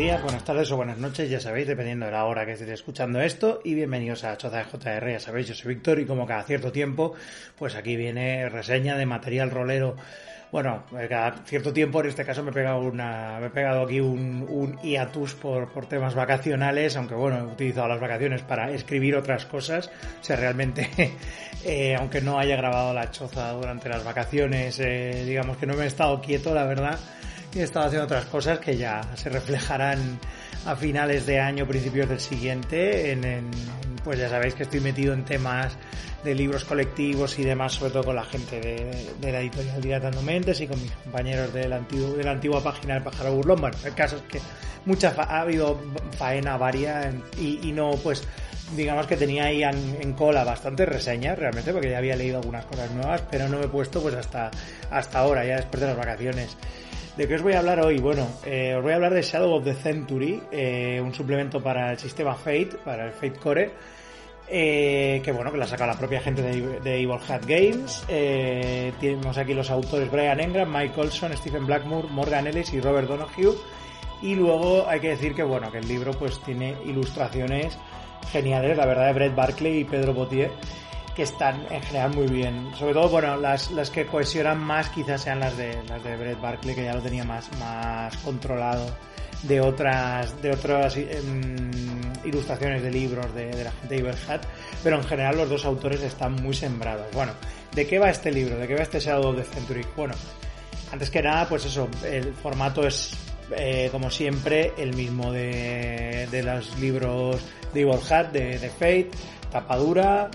buenas tardes o buenas noches, ya sabéis, dependiendo de la hora que estéis escuchando esto. Y bienvenidos a Choza de JR, ya sabéis, yo soy Víctor y como cada cierto tiempo, pues aquí viene reseña de material rolero. Bueno, cada cierto tiempo, en este caso me he pegado, una, me he pegado aquí un, un hiatus por, por temas vacacionales, aunque bueno, he utilizado las vacaciones para escribir otras cosas. O sea, realmente, eh, aunque no haya grabado la choza durante las vacaciones, eh, digamos que no me he estado quieto, la verdad he estado haciendo otras cosas que ya se reflejarán a finales de año, principios del siguiente. En, pues ya sabéis que estoy metido en temas de libros colectivos y demás, sobre todo con la gente de, la editorial Dilatando Mentes y con mis compañeros del antiguo, de la antigua página del Pájaro Burlón. Bueno, el caso es que mucha ha habido faena varia y, y, no, pues digamos que tenía ahí en, en, cola bastantes reseñas realmente porque ya había leído algunas cosas nuevas, pero no me he puesto pues hasta, hasta ahora, ya después de las vacaciones. ¿De qué os voy a hablar hoy? Bueno, eh, os voy a hablar de Shadow of the Century, eh, un suplemento para el sistema Fate, para el Fate Core, eh, que bueno, que la saca la propia gente de, Evil Hat Games. Tenemos aquí los autores Brian Engram, Mike Olson, Stephen Blackmore, Morgan Ellis y Robert Donoghue. Y luego hay que decir que bueno, que el libro pues tiene ilustraciones geniales, la verdad, de Brett Barclay y Pedro Botier que están en general muy bien. Sobre todo, bueno, las, las que cohesionan más quizás sean las de las de Brett Barkley, que ya lo tenía más, más controlado de otras de otras em, ilustraciones de libros de, de la gente de Iberhat, pero en general los dos autores están muy sembrados. Bueno, ¿de qué va este libro? ¿De qué va este Shadow of the Century? Bueno, antes que nada, pues eso, el formato es eh, como siempre el mismo de, de los libros de Evil Hat, de, de Fate, tapadura,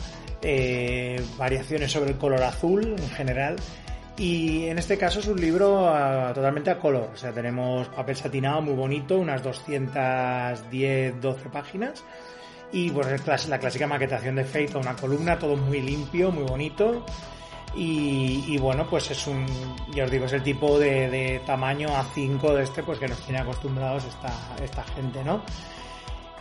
eh, variaciones sobre el color azul en general. Y en este caso es un libro uh, totalmente a color. O sea, tenemos papel satinado muy bonito, unas 210, 12 páginas. Y pues la clásica maquetación de Fate, una columna, todo muy limpio, muy bonito. Y, bueno, pues es un, ya os digo, es el tipo de, de, tamaño A5 de este, pues que nos tiene acostumbrados esta, esta gente, ¿no?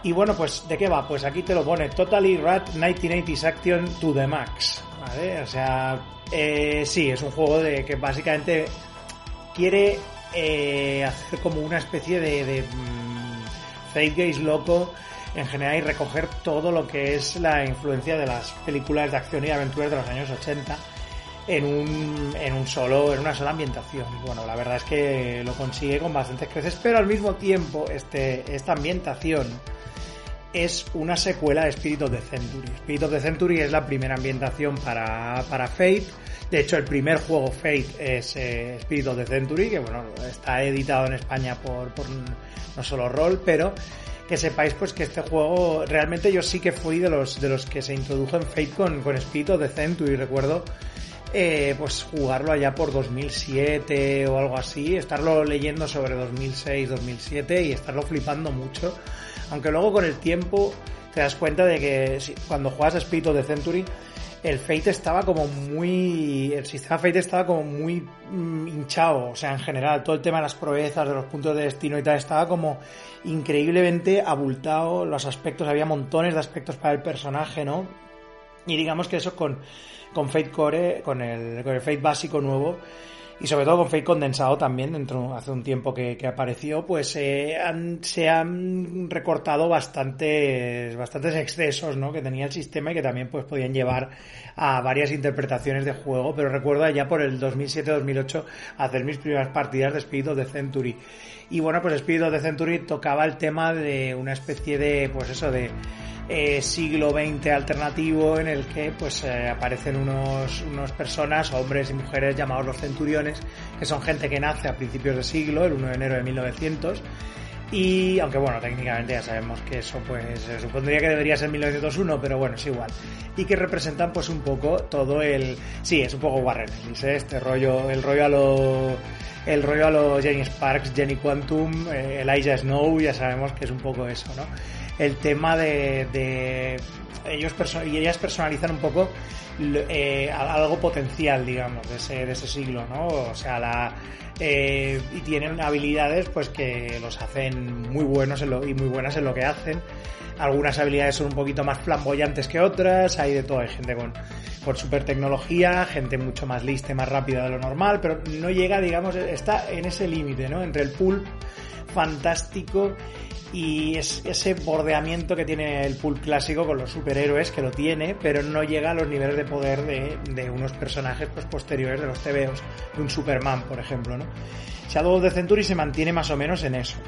Y bueno, pues ¿de qué va? Pues aquí te lo pone Totally Rat 1980s Action to the Max. ¿Vale? O sea, eh, sí, es un juego de que básicamente quiere eh, hacer como una especie de, de mmm, loco en general y recoger todo lo que es la influencia de las películas de acción y aventuras de los años 80 en un, en un solo, en una sola ambientación. Bueno, la verdad es que lo consigue con bastantes creces, pero al mismo tiempo este, esta ambientación es una secuela de Spirit of the Century. Spirit of the Century es la primera ambientación para, para Fate. De hecho, el primer juego Fate es eh, Spirit of the Century, que bueno, está editado en España por, por no solo rol, pero que sepáis pues que este juego realmente yo sí que fui de los de los que se introdujo en Fate con, con Spirit of the Century, recuerdo eh, pues jugarlo allá por 2007 o algo así, estarlo leyendo sobre 2006, 2007 y estarlo flipando mucho aunque luego con el tiempo te das cuenta de que cuando juegas a Spirit of the Century, el Fate estaba como muy. El sistema Fate estaba como muy mm, hinchado. O sea, en general, todo el tema de las proezas, de los puntos de destino y tal, estaba como increíblemente abultado. Los aspectos, había montones de aspectos para el personaje, ¿no? Y digamos que eso con, con Fate Core, con el, con el Fate básico nuevo, y sobre todo con Fate condensado también, dentro hace un tiempo que, apareció, pues eh, se han recortado bastantes, bastantes excesos ¿no? que tenía el sistema y que también pues podían llevar a varias interpretaciones de juego, pero recuerdo ya por el 2007-2008 hacer mis primeras partidas de Spirit of the Century. Y bueno, pues Spirit of the Century tocaba el tema de una especie de, pues eso, de eh, siglo XX alternativo en el que pues eh, aparecen unos, unos personas, hombres y mujeres llamados los centuriones, que son gente que nace a principios de siglo, el 1 de enero de 1900, y aunque bueno, técnicamente ya sabemos que eso pues se supondría que debería ser 1901, pero bueno, es igual. Y que representan pues un poco todo el... Sí, es un poco Warren Ellis, ¿eh? este rollo, el rollo a lo... El rollo a los Jenny Sparks, Jenny Quantum, eh, Elijah Snow, ya sabemos que es un poco eso, ¿no? El tema de, de ellos y ellas personalizan un poco eh, algo potencial, digamos, de ese, de ese siglo, ¿no? O sea, la, eh, y tienen habilidades pues que los hacen muy buenos en lo, y muy buenas en lo que hacen. Algunas habilidades son un poquito más flamboyantes que otras, hay de todo, hay gente con, con super tecnología, gente mucho más lista más rápida de lo normal, pero no llega, digamos, está en ese límite, ¿no? Entre el pulp fantástico y es ese bordeamiento que tiene el pulp clásico con los superhéroes, que lo tiene, pero no llega a los niveles de poder de, unos personajes pues, posteriores de los TVOs, de un Superman, por ejemplo, ¿no? Shadow of the Century se mantiene más o menos en eso,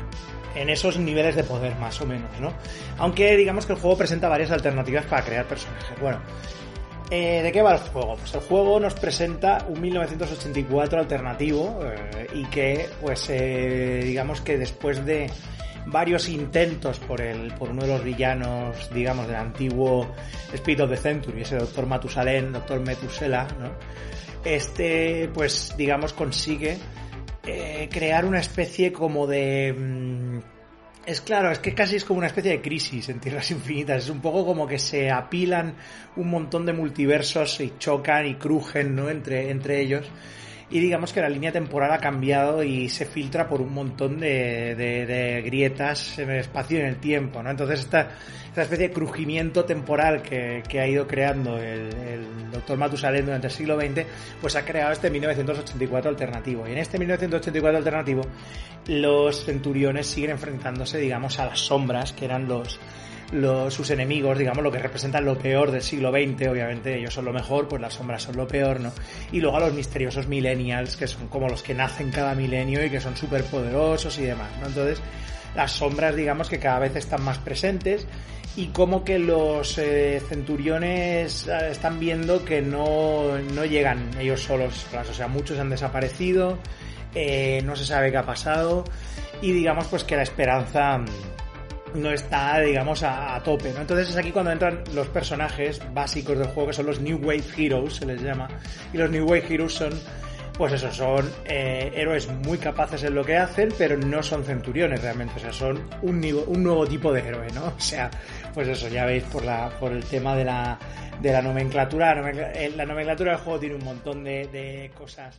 en esos niveles de poder, más o menos, ¿no? Aunque digamos que el juego presenta varias alternativas para crear personajes. Bueno, eh, ¿De qué va el juego? Pues el juego nos presenta un 1984 alternativo eh, y que, pues, eh, digamos que después de varios intentos por, el, por uno de los villanos, digamos, del antiguo Speed of the Century, ese doctor Matusalén, doctor Metusela, ¿no? Este, pues, digamos, consigue crear una especie como de... Mm, es claro, es que casi es como una especie de crisis en Tierras Infinitas. Es un poco como que se apilan un montón de multiversos y chocan y crujen, ¿no? Entre, entre ellos y digamos que la línea temporal ha cambiado y se filtra por un montón de, de, grietas en el espacio y en el tiempo, ¿no? Entonces esta, esta especie de crujimiento temporal que, que ha ido creando el, el doctor Matusalén durante el siglo XX, pues ha creado este 1984 alternativo. Y en este 1984 alternativo los centuriones siguen enfrentándose, digamos, a las sombras que eran los sus enemigos, digamos, lo que representan lo peor del siglo XX, obviamente ellos son lo mejor, pues las sombras son lo peor, ¿no? Y luego a los misteriosos millennials, que son como los que nacen cada milenio y que son súper poderosos y demás, ¿no? Entonces, las sombras, digamos, que cada vez están más presentes y como que los eh, centuriones eh, están viendo que no, no llegan ellos solos, o sea, muchos han desaparecido, eh, no se sabe qué ha pasado y digamos pues que la esperanza no está, digamos, a, tope, ¿no? Entonces es aquí cuando entran los personajes básicos del juego, que son los New Wave Heroes, se les llama. Y los New Wave Heroes son, pues eso, son eh, héroes muy capaces en lo que hacen, pero no son centuriones realmente, o sea, son un, un nuevo tipo de héroe, ¿no? O sea, pues eso, ya veis por, la, por el tema de la, de la nomenclatura. La nomenclatura del juego tiene un montón de, de cosas